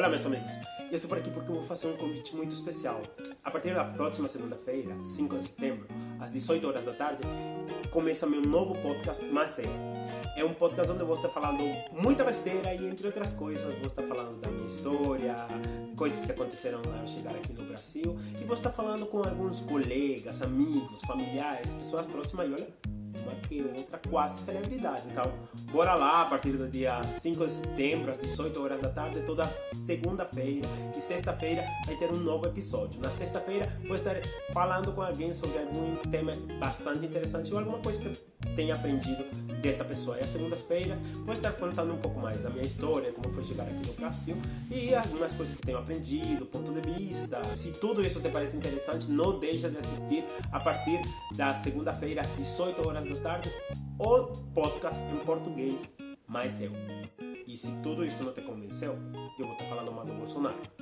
Olá, meus amigos. Eu estou por aqui porque vou fazer um convite muito especial. A partir da próxima segunda-feira, 5 de setembro, às 18 horas da tarde, começa meu novo podcast Mais Sério. É um podcast onde eu vou estar falando muita besteira e, entre outras coisas, vou estar falando da minha história, coisas que aconteceram ao chegar aqui no Brasil, e vou estar falando com alguns colegas, amigos, familiares, pessoas próximas e olha, que outra quase celebridade. Então, bora lá a partir do dia 5 de setembro, às 18 horas da tarde, toda segunda-feira e sexta-feira vai ter um novo episódio. Na sexta-feira vou estar falando com alguém sobre algum tema bastante interessante ou alguma coisa que eu tenha aprendido dessa pessoa. E a segunda-feira vou estar contando um pouco mais da minha história, como foi chegar aqui no Brasil e algumas coisas que tenho aprendido, ponto de vista. Se tudo isso te parece interessante, não deixa de assistir a partir da segunda-feira às 18 horas da tarde o podcast em português mais eu. E se tudo isso não te convenceu, eu vou estar falando mal do Bolsonaro.